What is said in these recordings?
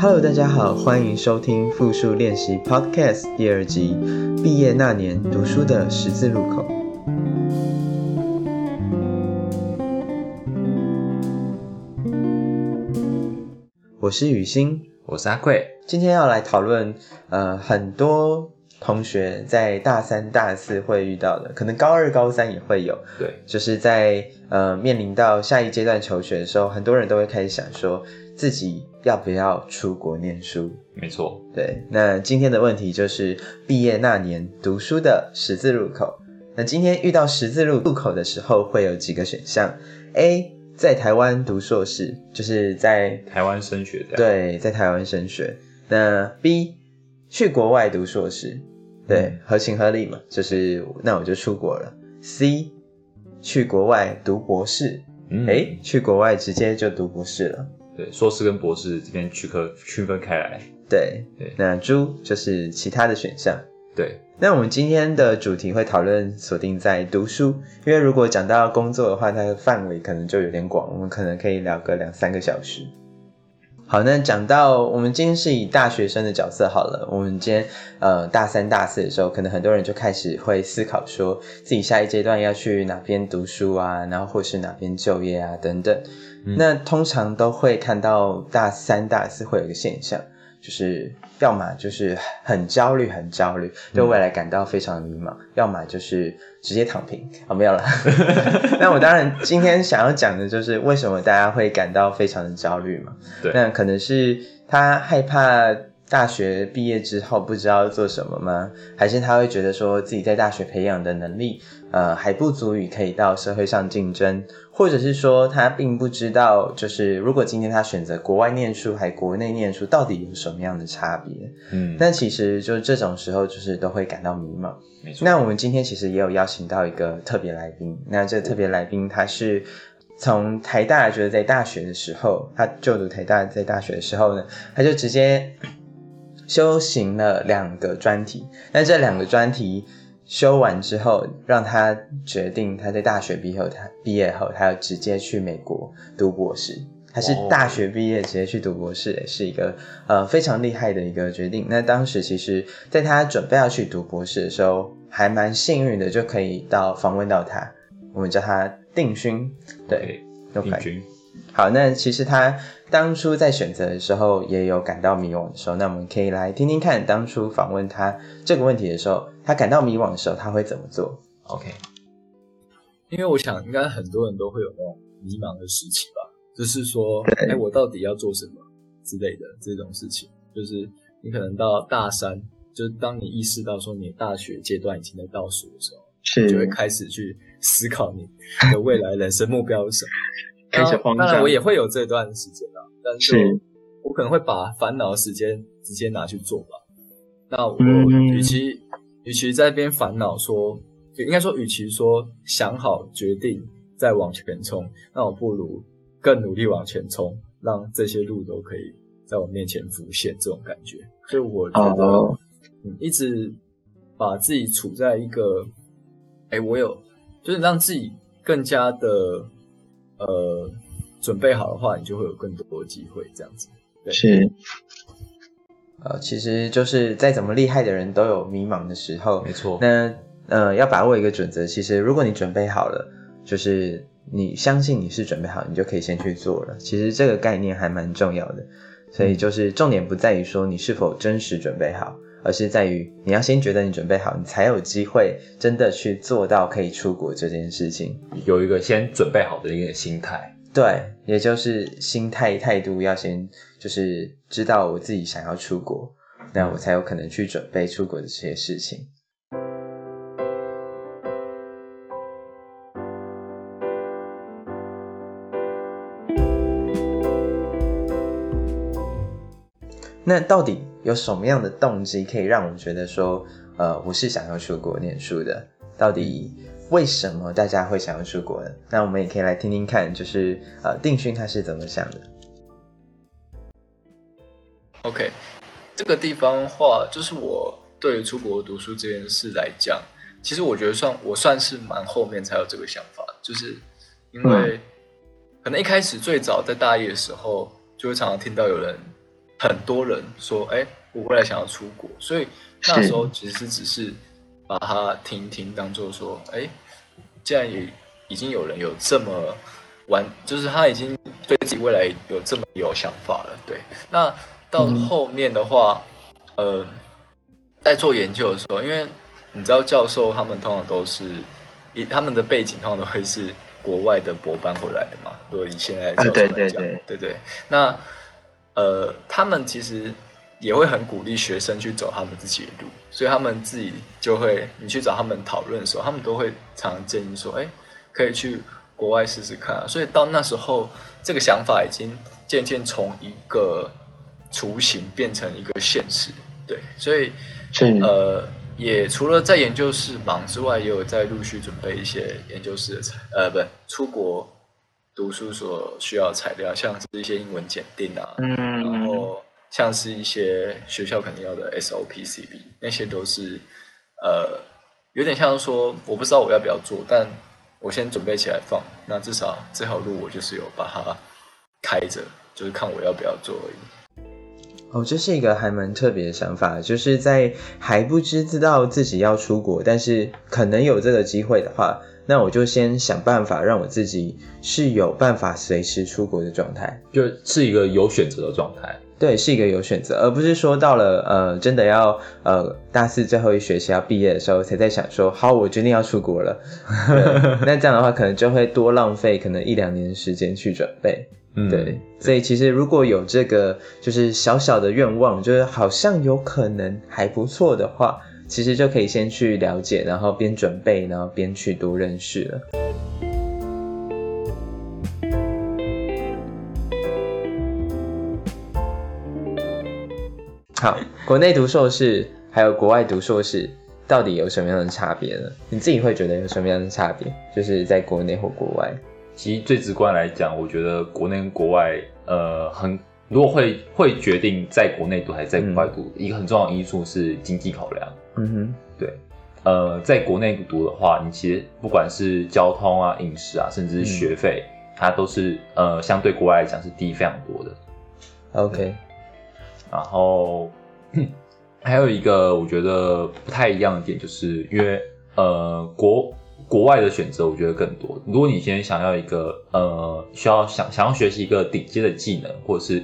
Hello，大家好，欢迎收听复述练习 Podcast 第二集《毕业那年读书的十字路口》。我是雨欣，我是阿贵，今天要来讨论呃很多同学在大三、大四会遇到的，可能高二、高三也会有。对，就是在呃面临到下一阶段求学的时候，很多人都会开始想说自己要不要出国念书。没错，对，那今天的问题就是毕业那年读书的十字路口。那今天遇到十字路路口的时候，会有几个选项：A 在台湾读硕士，就是在台湾升学的。对，在台湾升学。那 B 去国外读硕士，对，合情合理嘛，就是那我就出国了。C 去国外读博士，嗯诶，去国外直接就读博士了。对，硕士跟博士这边区科区分开来。对，对那猪就是其他的选项。对，那我们今天的主题会讨论锁定在读书，因为如果讲到工作的话，它的范围可能就有点广，我们可能可以聊个两三个小时。好，那讲到我们今天是以大学生的角色好了，我们今天呃大三大四的时候，可能很多人就开始会思考说自己下一阶段要去哪边读书啊，然后或是哪边就业啊等等。那通常都会看到大三大四会有一个现象，就是要么就是很焦虑，很焦虑，对未来感到非常迷茫；要么就是直接躺平。哦，没有了。那我当然今天想要讲的就是为什么大家会感到非常的焦虑嘛？对那可能是他害怕大学毕业之后不知道做什么吗？还是他会觉得说自己在大学培养的能力，呃，还不足以可以到社会上竞争？或者是说他并不知道，就是如果今天他选择国外念书还国内念书，到底有什么样的差别？嗯，那其实就这种时候，就是都会感到迷茫。没错。那我们今天其实也有邀请到一个特别来宾，那这个特别来宾他是从台大，就是在大学的时候，他就读台大，在大学的时候呢，他就直接修行了两个专题。那这两个专题修完之后，让他决定他在大学毕业后，他毕业后他要直接去美国读博士。他是哦大学毕业直接去读博士，也是一个呃非常厉害的一个决定。那当时其实，在他准备要去读博士的时候，还蛮幸运的，就可以到访问到他，我们叫他定勋。对均。好，那其实他当初在选择的时候也有感到迷惘的时候，那我们可以来听听看，当初访问他这个问题的时候，他感到迷惘的时候，他会怎么做？OK，因为我想，应该很多人都会有那种迷茫的时期吧，就是说，对哎，我到底要做什么之类的这种事情。就是你可能到大三，就是当你意识到说你的大学阶段已经在倒数的时候，是就会开始去思考你的未来人生目标是什么。开始慌张当然，我也会有这段时间啊，但是是我可能会把烦恼的时间直接拿去做吧。那我嗯与其与其在那边烦恼说，就应该说，与其说想好决定再往前冲，那我不如更努力往前冲，让这些路都可以在我面前浮现，这种感觉。所以我觉得，哦嗯，一直把自己处在一个，哎、我有，就是让自己更加的，呃，准备好的话，你就会有更多的机会，这样子。对是，呃，其实就是再怎么厉害的人都有迷茫的时候，没错。那呃，要把握一个准则，其实如果你准备好了，就是你相信你是准备好，你就可以先去做了。其实这个概念还蛮重要的，所以就是重点不在于说你是否真实准备好，而是在于你要先觉得你准备好，你才有机会真的去做到可以出国这件事情。有一个先准备好的一个心态。对，也就是心态态度要先就是知道我自己想要出国，那我才有可能去准备出国的这些事情。那到底有什么样的动机可以让我们觉得说，呃，我是想要出国念书的？到底为什么大家会想要出国呢？那我们也可以来听听看，就是呃，定勋他是怎么想的。OK，这个地方话，就是我对于出国读书这件事来讲，其实我觉得算我算是蛮后面才有这个想法，就是因为可能一开始最早在大一的时候，就会常常听到有人很多人说，哎，我未来想要出国，所以那时候其实是只是把它听一听，当做说，哎，既然也已经有人有这么完，就是他已经对自己未来有这么有想法了，对。那到后面的话，呃，在做研究的时候，因为你知道教授他们通常都是以他们的背景通常都会是国外的博班回来的嘛，如果以现在教授来讲，对对，那。呃，他们其实也会很鼓励学生去走他们自己的路，所以他们自己就会，你去找他们讨论的时候，他们都会常常建议说，哎，可以去国外试试看。所以到那时候，这个想法已经渐渐从一个雏形变成一个现实。对，所以呃，也除了在研究室忙之外，也有在陆续准备一些研究室的材，呃，不，出国。读书所需要材料，像是一些英文检定啊，然后像是一些学校肯定要的 SOP、CB，那些都是呃，有点像说，我不知道我要不要做，但我先准备起来放。那至少这条路我就是有把它开着，就是看我要不要做而已。哦，这是一个还蛮特别的想法，就是在还不知道自己要出国，但是可能有这个机会的话。那我就先想办法让我自己是有办法随时出国的状态，就是一个有选择的状态。对，是一个有选择，而不是说到了呃真的要呃大四最后一学期要毕业的时候才在想说好，我决定要出国了。那这样的话，可能就会多浪费可能一两年时间去准备。嗯，对。所以其实如果有这个就是小小的愿望，就是好像有可能还不错的话。其实就可以先去了解，然后边准备，然后边去多认识了。好，国内读硕士还有国外读硕士，到底有什么样的差别呢？你自己会觉得有什么样的差别？就是在国内或国外。其实最直观来讲，我觉得国内跟国外，呃，很如果会会决定在国内读还是在国外读，一个很重要的因素是经济考量。嗯哼，对，呃，在国内读的话，你其实不管是交通啊、饮食啊，甚至是学费，它都是呃相对国外来讲是低非常多的。OK，然后还有一个我觉得不太一样的点，就是因为呃国国外的选择我觉得更多。如果你今天想要一个呃需要想想要学习一个顶尖的技能，或者是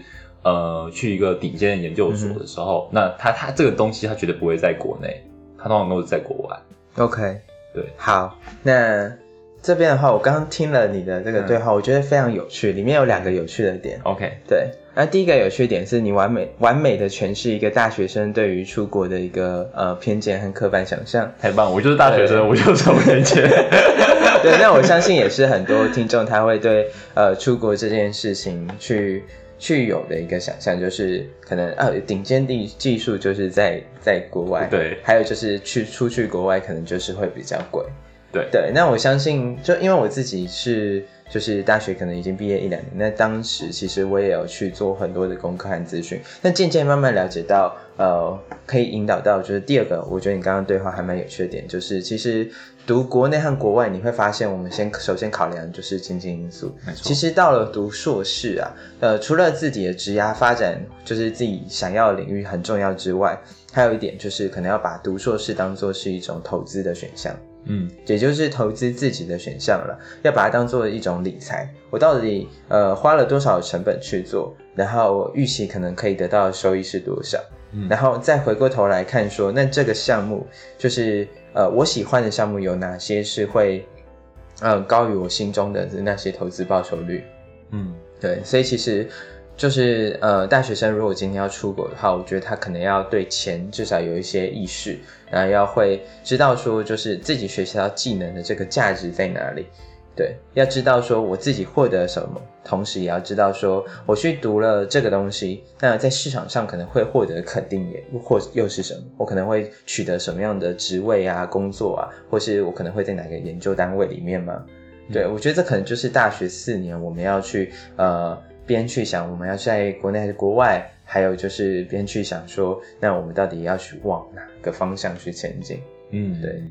呃，去一个顶尖的研究所的时候，那他他这个东西他绝对不会在国内，他通常都是在国外。OK，对，好，那这边的话，我刚刚听了你的这个对话，我觉得非常有趣，里面有两个有趣的点。OK，对，那第一个有趣点是你完美完美的诠释一个大学生对于出国的一个呃偏见和刻板想象，太棒，我就是大学生，我就是这偏见。对，那我相信也是很多听众他会对呃出国这件事情去。去有的一个想象就是可能啊，顶尖的技术就是在在国外，对，还有就是去出去国外可能就是会比较贵，对对。那我相信，就因为我自己是就是大学可能已经毕业一两年，那当时其实我也有去做很多的功课和咨询，那渐渐慢慢了解到，呃，可以引导到就是第二个，我觉得你刚刚对话还蛮有趣的点，就是其实。读国内和国外，你会发现，我们先首先考量就是经济因素。其实到了读硕士啊，呃，除了自己的职涯发展，就是自己想要的领域很重要之外，还有一点就是可能要把读硕士当做是一种投资的选项。嗯，也就是投资自己的选项了，要把它当做一种理财。我到底呃花了多少成本去做，然后预期可能可以得到的收益是多少？嗯，然后再回过头来看说，那这个项目就是。呃，我喜欢的项目有哪些是会，呃，高于我心中的那些投资报酬率？嗯，对，所以其实就是呃，大学生如果今天要出国的话，我觉得他可能要对钱至少有一些意识，然后要会知道说，就是自己学习到技能的这个价值在哪里。对，要知道说我自己获得什么，同时也要知道说我去读了这个东西，那在市场上可能会获得肯定也或又是什么？我可能会取得什么样的职位啊、工作啊，或是我可能会在哪个研究单位里面吗？对，我觉得这可能就是大学四年我们要去呃边去想我们要在国内还是国外，还有就是边去想说，那我们到底要去往哪个方向去前进？嗯，对。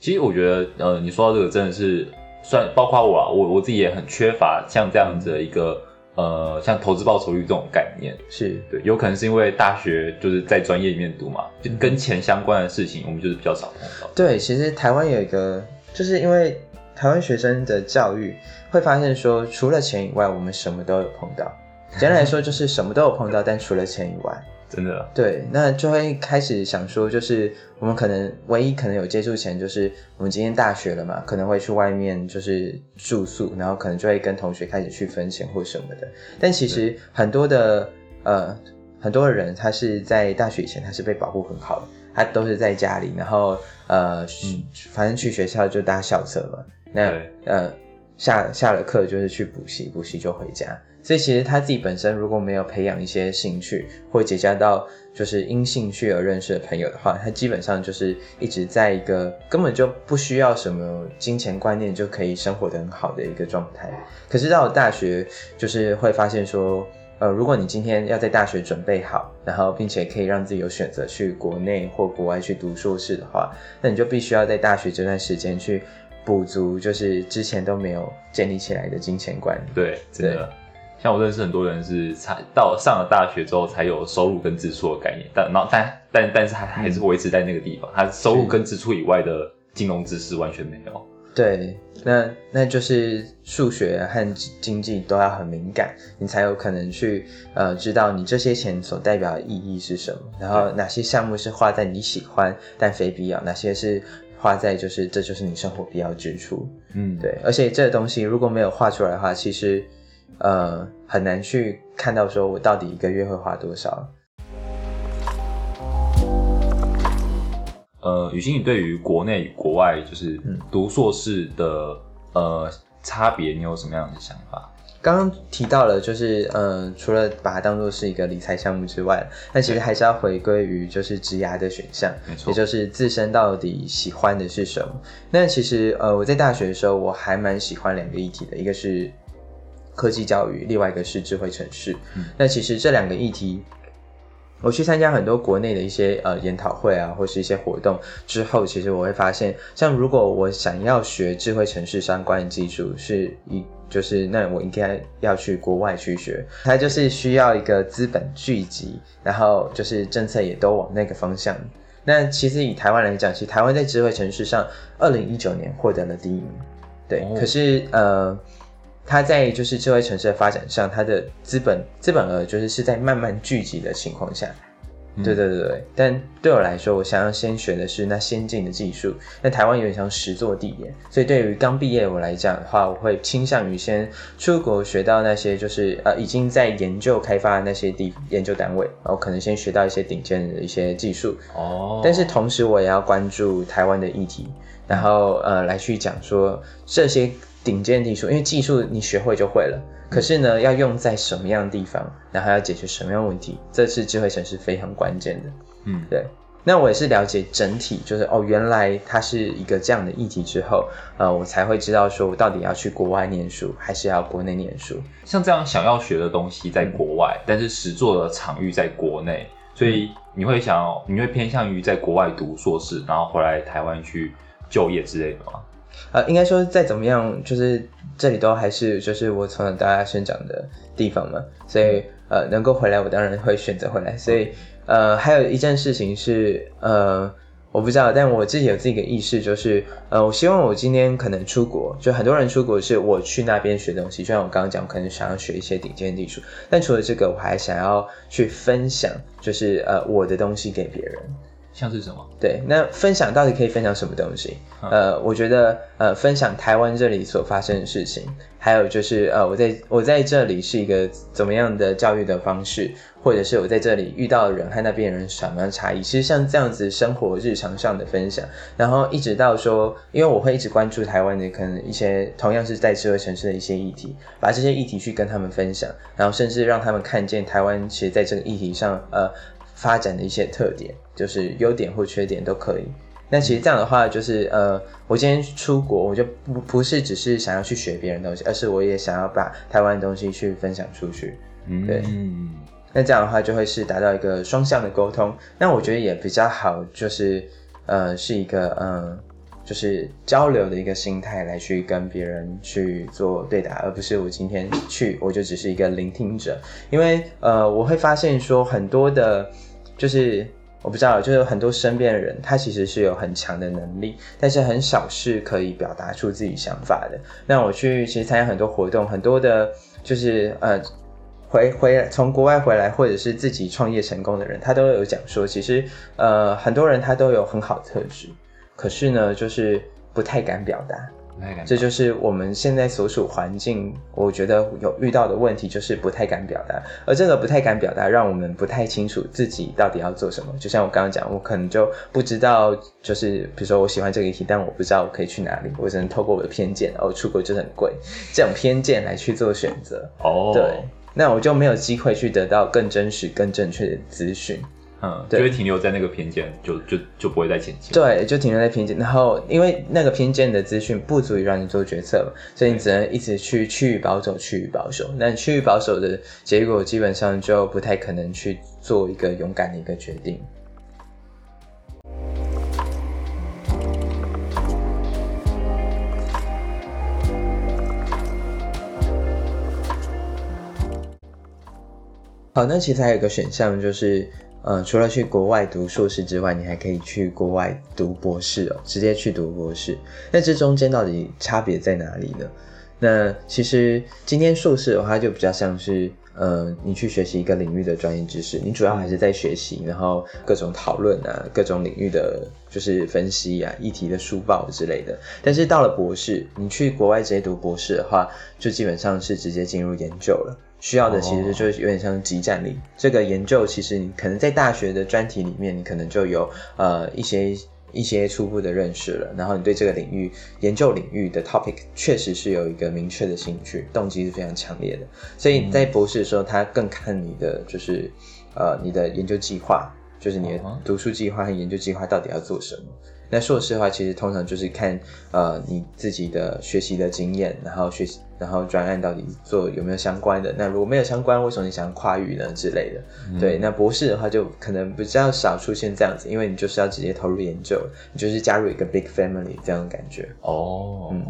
其实我觉得，呃，你说到这个真的是算包括我啊，我我自己也很缺乏像这样子的一个呃，像投资报酬率这种概念。是对，有可能是因为大学就是在专业里面读嘛，就跟钱相关的事情，我们就是比较少碰到。对，其实台湾有一个，就是因为台湾学生的教育会发现说，除了钱以外，我们什么都有碰到。简单来说，就是什么都有碰到，但除了钱以外，真的，对，那就会开始想说，就是我们可能唯一可能有接触前，就是我们今天大学了嘛，可能会去外面就是住宿，然后可能就会跟同学开始去分钱或什么的。但其实很多的呃很多的人，他是在大学以前他是被保护很好的，他都是在家里，然后呃反正去学校就搭校车嘛，那对。呃下下了课就是去补习，补习就回家。所以其实他自己本身如果没有培养一些兴趣，或结交到就是因兴趣而认识的朋友的话，他基本上就是一直在一个根本就不需要什么金钱观念就可以生活的很好的一个状态。可是到了大学，就是会发现说，呃，如果你今天要在大学准备好，然后并且可以让自己有选择去国内或国外去读硕士的话，那你就必须要在大学这段时间去补足，就是之前都没有建立起来的金钱观。对，真的。像我认识很多人是才到上了大学之后才有收入跟支出的概念，但然后但但但是还还是维持在那个地方，他收入跟支出以外的金融知识完全没有。对，那那就是数学和经济都要很敏感，你才有可能去呃知道你这些钱所代表的意义是什么，然后哪些项目是花在你喜欢但非必要，哪些是花在就是这就是你生活必要支出。嗯，对，而且这个东西如果没有画出来的话，其实呃很难去看到说我到底一个月会花多少。呃，雨欣，你对于国内与国外就是嗯读硕士的呃差别，你有什么样的想法？刚刚提到了，就是呃，除了把它当做是一个理财项目之外，那其实还是要回归于就是职涯的选项，没错也就是自身到底喜欢的是什么。那其实呃，我在大学的时候，我还蛮喜欢两个议题的，一个是科技教育，另外一个是智慧城市。嗯那其实这两个议题。我去参加很多国内的一些呃研讨会啊，或是一些活动之后，其实我会发现，像如果我想要学智慧城市相关的技术，是一就是那我应该要去国外去学，它就是需要一个资本聚集，然后就是政策也都往那个方向。那其实以台湾来讲，其实台湾在智慧城市上，二零一九年获得了第一名，对，哦可是呃。它在就是智慧城市的发展上，它的资本资本额就是是在慢慢聚集的情况下，嗯。对对对对。但对我来说，我想要先学的是那先进的技术。那台湾有点像实作地点，所以对于刚毕业我来讲的话，我会倾向于先出国学到那些就是呃已经在研究开发的那些地研究单位，然后可能先学到一些顶尖的一些技术，哦，但是同时我也要关注台湾的议题，然后呃来去讲说这些顶尖技术，因为技术你学会就会了，可是呢要用在什么样的地方，然后要解决什么样的问题，这是智慧城市非常关键的。嗯，对，那我也是了解整体，就是哦原来它是一个这样的议题之后，呃我才会知道说我到底要去国外念书，还是要国内念书。像这样想要学的东西在国外，但是实做的场域在国内，所以你会想要，你会偏向于在国外读硕士，然后回来台湾去就业之类的吗？呃，应该说再怎么样，就是这里都还是就是我从小到大生长的地方嘛，所以呃能够回来，我当然会选择回来。所以呃还有一件事情是呃我不知道，但我自己有自己的意识，就是呃我希望我今天可能出国，就很多人出国是我去那边学东西，就像我刚刚讲，我可能想要学一些顶尖技术，但除了这个，我还想要去分享，就是呃我的东西给别人。像是什么？对，那分享到底可以分享什么东西？嗯呃，我觉得呃，分享台湾这里所发生的事情，还有就是呃，我在我在这里是一个怎么样的教育的方式，或者是我在这里遇到的人和那边的人什么样的差异。其实像这样子生活日常上的分享，然后一直到说，因为我会一直关注台湾的可能一些同样是在智慧城市的一些议题，把这些议题去跟他们分享，然后甚至让他们看见台湾其实在这个议题上呃发展的一些特点，就是优点或缺点都可以。那其实这样的话，就是呃，我今天出国，我就不不是只是想要去学别人的东西，而是我也想要把台湾的东西去分享出去。嗯，对那这样的话，就会是达到一个双向的沟通。那我觉得也比较好，就是呃，是一个嗯、呃就是交流的一个心态来去跟别人去做对答，而不是我今天去我就只是一个聆听者。因为呃，我会发现说很多的，就是我不知道，就是很多身边的人，他其实是有很强的能力，但是很少是可以表达出自己想法的。那我去其实参加很多活动，很多的，就是呃。回回从国外回来，或者是自己创业成功的人，他都有讲说，其实呃很多人他都有很好的特质，可是呢就是不太敢表达，这就是我们现在所处环境，我觉得有遇到的问题就是不太敢表达，而这个不太敢表达，让我们不太清楚自己到底要做什么。就像我刚刚讲，我可能就不知道，就是比如说我喜欢这个议题，但我不知道我可以去哪里，我只能透过我的偏见，哦出国就很贵，这种偏见来去做选择。哦，对。那我就没有机会去得到更真实、更正确的资讯，嗯，就会停留在那个偏见，就就就不会再前进。对，就停留在偏见，然后因为那个偏见的资讯不足以让你做决策，所以你只能一直去趋于保守、趋于保守。那趋于保守的结果，基本上就不太可能去做一个勇敢的一个决定。好，那其实还有一个选项，就是，呃，除了去国外读硕士之外，你还可以去国外读博士哦，直接去读博士。那这中间到底差别在哪里呢？那其实今天硕士的话，就比较像是，呃，你去学习一个领域的专业知识，你主要还是在学习，然后各种讨论啊，各种领域的就是分析啊，议题的书报之类的。但是到了博士，你去国外直接读博士的话，就基本上是直接进入研究了。需要的其实就是有点像集战力。这个研究其实你可能在大学的专题里面，你可能就有呃一些一些初步的认识了。然后你对这个领域研究领域的 topic 确实是有一个明确的兴趣，动机是非常强烈的。所以在博士的时候，他更看你的就是呃你的研究计划，就是你的读书计划和研究计划到底要做什么。那硕士的话，其实通常就是看呃你自己的学习的经验，然后学习，然后专案到底做有没有相关的。那如果没有相关，为什么你想跨域呢之类的？对，那博士的话就可能比较少出现这样子，因为你就是要直接投入研究，你就是加入一个 big family 这样的感觉。哦，嗯，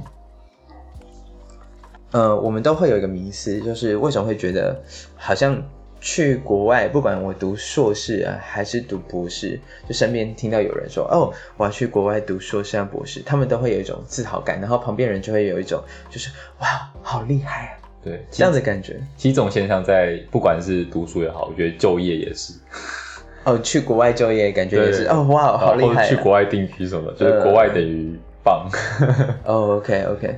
呃，我们都会有一个迷思，就是为什么会觉得好像。去国外，不管我读硕士啊，还是读博士，就身边听到有人说：“哦，我要去国外读硕士啊，博士。”他们都会有一种自豪感，然后旁边人就会有一种就是“哇，好厉害啊！”对，这样的感觉。其实这种现象在不管是读书也好，我觉得就业也是。哦，去国外就业感觉也是哦，哇，好厉害！去国外定居什么，就是国外等于棒。哦，OK，OK。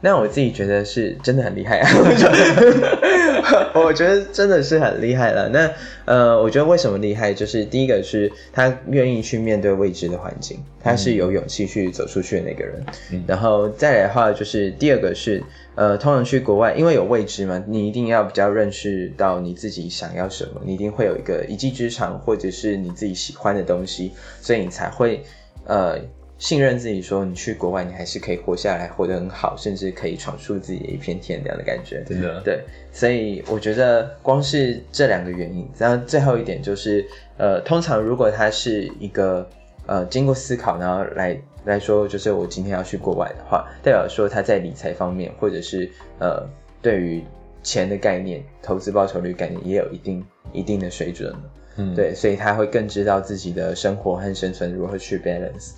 那我自己觉得是真的很厉害啊！我觉得真的是很厉害了。那呃，我觉得为什么厉害，就是第一个是他愿意去面对未知的环境，他是有勇气去走出去的那个人。然后再来的话，就是第二个是呃，通常去国外，因为有未知嘛，你一定要比较认识到你自己想要什么，你一定会有一个一技之长，或者是你自己喜欢的东西，所以你才会呃。信任自己，说你去国外，你还是可以活下来，活得很好，甚至可以闯出自己的一片天这样的感觉。真的，对，所以我觉得光是这两个原因，然后最后一点就是，呃，通常如果他是一个呃经过思考，然后来来说，就是我今天要去国外的话，代表说他在理财方面，或者是呃对于钱的概念、投资报酬率概念，也有一定一定的水准嗯，对，所以他会更知道自己的生活和生存如何去 balance。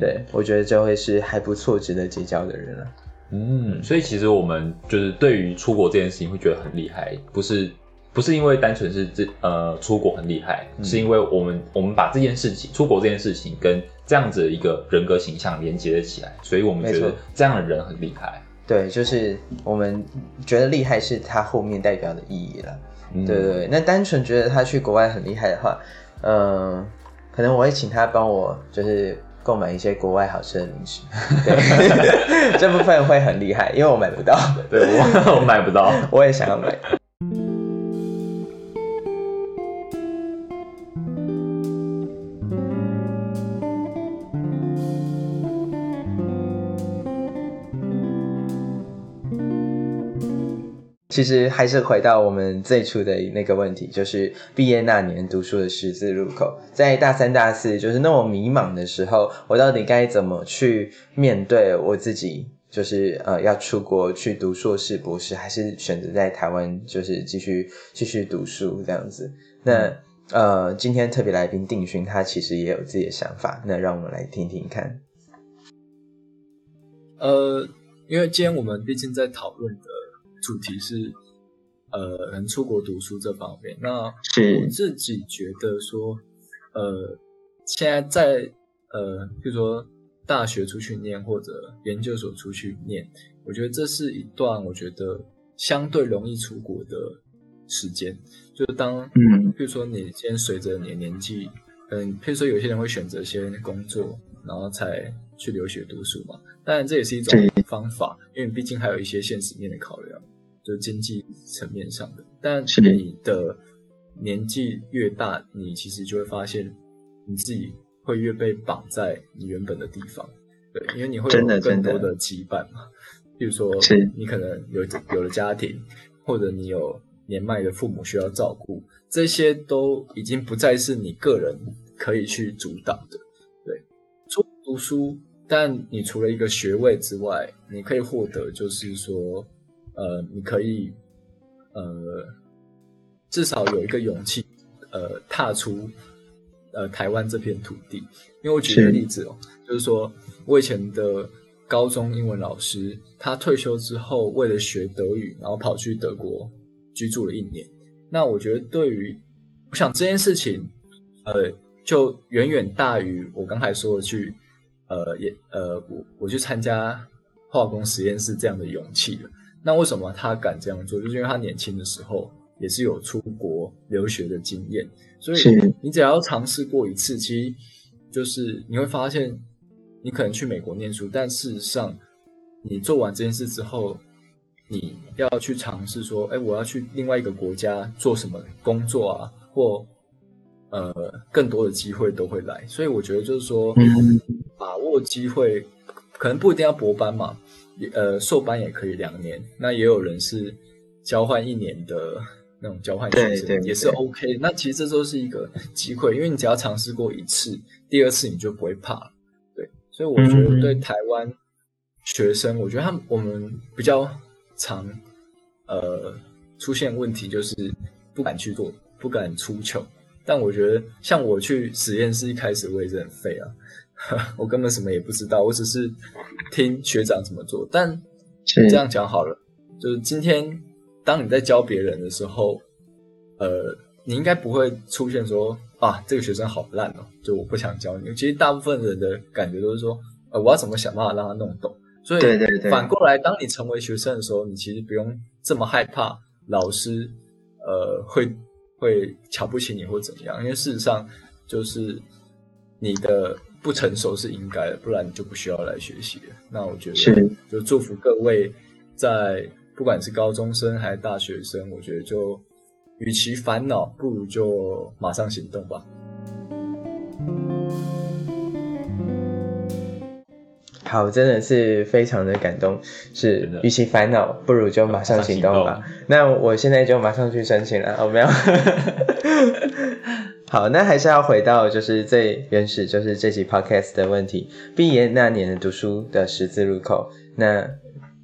对，我觉得这会是还不错、值得结交的人了。嗯，所以其实我们就是对于出国这件事情会觉得很厉害，不是不是因为单纯是这呃出国很厉害，是因为我们我们把这件事情出国这件事情跟这样子的一个人格形象连接了起来，所以我们觉得这样的人很厉害。对，就是我们觉得厉害是他后面代表的意义了。对对对，那单纯觉得他去国外很厉害的话，嗯，可能我会请他帮我就是。购买一些国外好吃的零食，对，这部分会很厉害，因为我买不到。对我，我买不到，我也想要买。其实还是回到我们最初的那个问题，就是毕业那年读书的十字路口，在大三、大四就是那么迷茫的时候，我到底该怎么去面对我自己？就是呃，要出国去读硕士、博士，还是选择在台湾，就是继续继续读书这样子？那呃，今天特别来宾定勋，他其实也有自己的想法，那让我们来听听看。呃，因为今天我们毕竟在讨论的主题是呃，能出国读书这方面。那我自己觉得说，呃，现在在呃，比如说大学出去念或者研究所出去念，我觉得这是一段我觉得相对容易出国的时间。就是当嗯，比如说你先随着你的年纪，嗯，譬如说有些人会选择先工作，然后才去留学读书嘛。当然这也是一种方法，因为毕竟还有一些现实面的考量。就是经济层面上的，但你的年纪越大，你其实就会发现你自己会越被绑在你原本的地方，对，因为你会有更多的羁绊嘛。比如说，你可能有有了家庭，或者你有年迈的父母需要照顾，这些都已经不再是你个人可以去主导的。对，出读书，但你除了一个学位之外，你可以获得就是说。呃，你可以，呃，至少有一个勇气，呃，踏出呃台湾这片土地。因为我举个例子哦，就是说我以前的高中英文老师，他退休之后为了学德语，然后跑去德国居住了一年。那我觉得对于，我想这件事情，呃，就远远大于我刚才说的去，呃，也呃，我我去参加化工实验室这样的勇气了。那为什么他敢这样做？就是因为他年轻的时候也是有出国留学的经验，所以你只要尝试过一次，其实就是你会发现，你可能去美国念书，但事实上你做完这件事之后，你要去尝试说，哎，我要去另外一个国家做什么工作啊，或呃更多的机会都会来。所以我觉得就是说，把握机会，可能不一定要博班嘛。呃，硕班也可以两年，那也有人是交换一年的那种交换学生，也是 OK。那其实这都是一个机会，因为你只要尝试过一次，第二次你就不会怕了。对，所以我觉得对台湾学生，我觉得他们我们比较常呃出现问题就是不敢去做，不敢出糗。但我觉得像我去实验室一开始我也是很废啊。我根本什么也不知道，我只是听学长怎么做。但这样讲好了，就是今天当你在教别人的时候，呃，你应该不会出现说啊，这个学生好烂哦，就我不想教你。其实大部分人的感觉都是说，呃，我要怎么想办法让他弄懂。所以反过来，当你成为学生的时候，你其实不用这么害怕老师，呃，会会瞧不起你或怎么样，因为事实上就是你的。不成熟是应该的，不然你就不需要来学习了。那我觉得，就祝福各位，在不管是高中生还是大学生，我觉得就与其烦恼，不如就马上行动吧。好，真的是非常的感动。是，与其烦恼，不如就马上行动吧。那我现在就马上去申请了。哦，没有。好，那还是要回到就是最原始，就是这期 podcast 的问题。毕业那年的读书的十字路口，那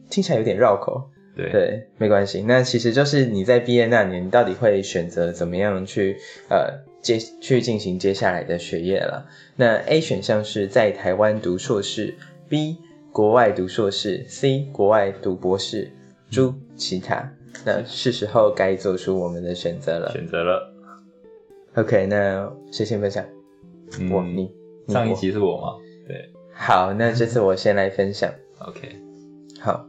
听起来有点绕口。对对，没关系。那其实就是你在毕业那年，你到底会选择怎么样去呃接去进行接下来的学业了？那 A 选项是在台湾读硕士，B 国外读硕士，C 国外读博士，诸其他。那是时候该做出我们的选择了。选择了。OK，那谁先分享？我你上一集是我吗？对，好，那这次我先来分享。OK，好，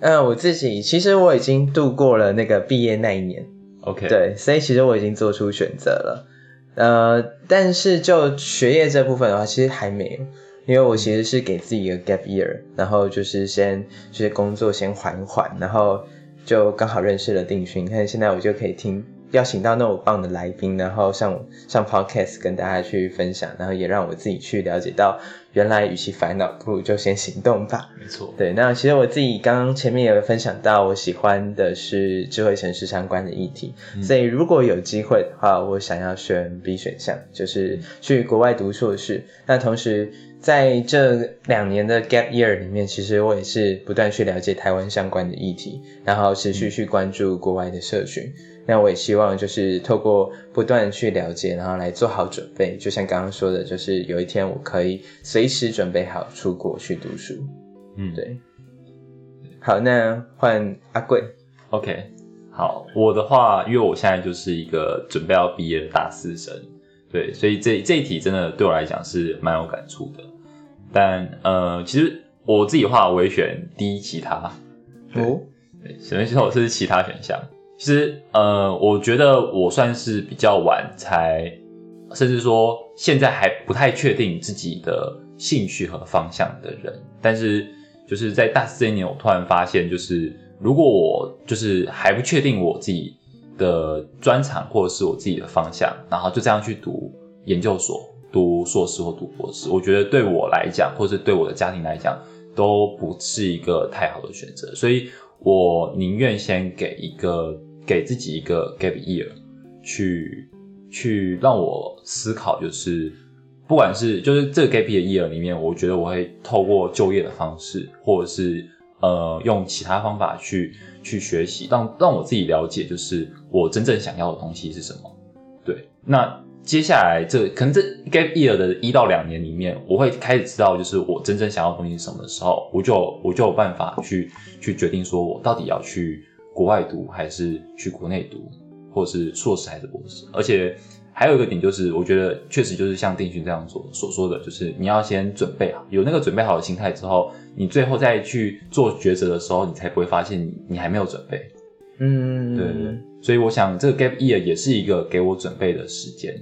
嗯，我自己其实我已经度过了那个毕业那一年。OK，对，所以其实我已经做出选择了。呃，但是就学业这部分的话，其实还没有，因为我其实是给自己一个 gap year，然后就是先就是工作先缓缓，然后就刚好认识了定勋，看现在我就可以听。邀请到那么棒的来宾，然后上上 podcast 跟大家去分享，然后也让我自己去了解到，原来与其烦恼，不如就先行动吧。没错，对，那其实我自己刚刚前面也有分享到，我喜欢的是智慧城市相关的议题，所以如果有机会的话，我想要选 B 选项，就是去国外读硕士。那同时在这两年的 gap year 里面，其实我也是不断去了解台湾相关的议题，然后持续去关注国外的社群。那我也希望就是透过不断去了解，然后来做好准备。就像刚刚说的，就是有一天我可以随时准备好出国去读书。嗯，对。好，那换阿贵。OK，好，我的话，因为我现在就是一个准备要毕业的大四生，对，所以这这一题真的对我来讲是蛮有感触的。但呃，其实我自己的话，我也选第一其他，对哦，对，首先说是其他选项。其实呃，我觉得我算是比较晚才，甚至说现在还不太确定自己的兴趣和方向的人。但是就是在大四这一年，我突然发现，就是如果我就是还不确定我自己的专长或者是我自己的方向，然后就这样去读研究所、读硕士或读博士，我觉得对我来讲，或是对我的家庭来讲，都不是一个太好的选择。所以我宁愿先给一个给自己一个 gap year，去去让我思考，就是不管是就是这个 gap year 里面，我觉得我会透过就业的方式，或者是呃用其他方法去去学习，让让我自己了解，就是我真正想要的东西是什么。对，那接下来这可能这 gap year 的一到两年里面，我会开始知道，就是我真正想要的东西是什么的时候，我就我就有办法去去决定，说我到底要去国外读，还是去国内读，或者是硕士还是博士。而且还有一个点就是，我觉得确实就是像定勋这样所所说的，就是你要先准备好，有那个准备好的心态之后，你最后再去做抉择的时候，你才不会发现你你还没有准备。嗯，对对对，所以我想这个 gap year 也是一个给我准备的时间，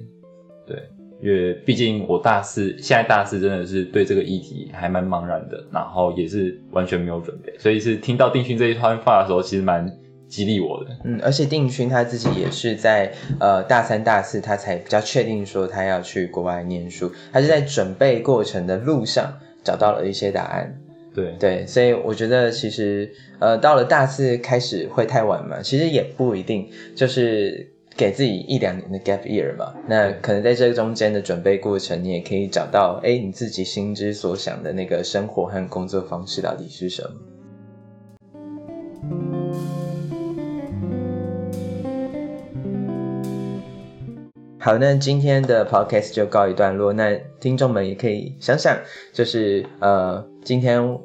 对，因为毕竟我大四，现在大四真的是对这个议题还蛮茫然的，然后也是完全没有准备，所以是听到定勋这一番话的时候，其实蛮激励我的。嗯，而且定勋他自己也是在呃大三、大四，他才比较确定说他要去国外念书，他是在准备过程的路上找到了一些答案。对对，所以我觉得其实呃到了大四开始会太晚嘛，其实也不一定，就是给自己一两年的 gap year 嘛。那可能在这中间的准备过程，你也可以找到哎你自己心之所想的那个生活和工作方式到底是什么。好，那今天的 podcast 就告一段落。那听众们也可以想想，就是呃，今天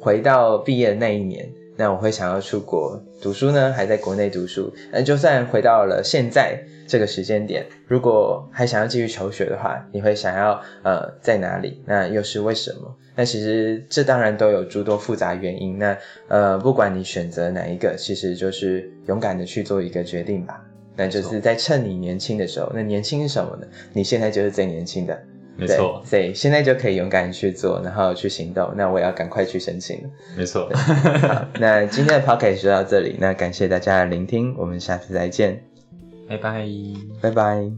回到毕业的那一年，那我会想要出国读书呢，还在国内读书？那就算回到了现在这个时间点，如果还想要继续求学的话，你会想要呃在哪里？那又是为什么？那其实这当然都有诸多复杂原因。那呃，不管你选择哪一个，其实就是勇敢的去做一个决定吧。那就是在趁你年轻的时候，那年轻是什么呢？你现在就是最年轻的，没错，所以现在就可以勇敢去做，然后去行动。那我也要赶快去申请了。没错。好，那今天的 podcast 就到这里，那感谢大家的聆听，我们下次再见，拜拜。拜拜。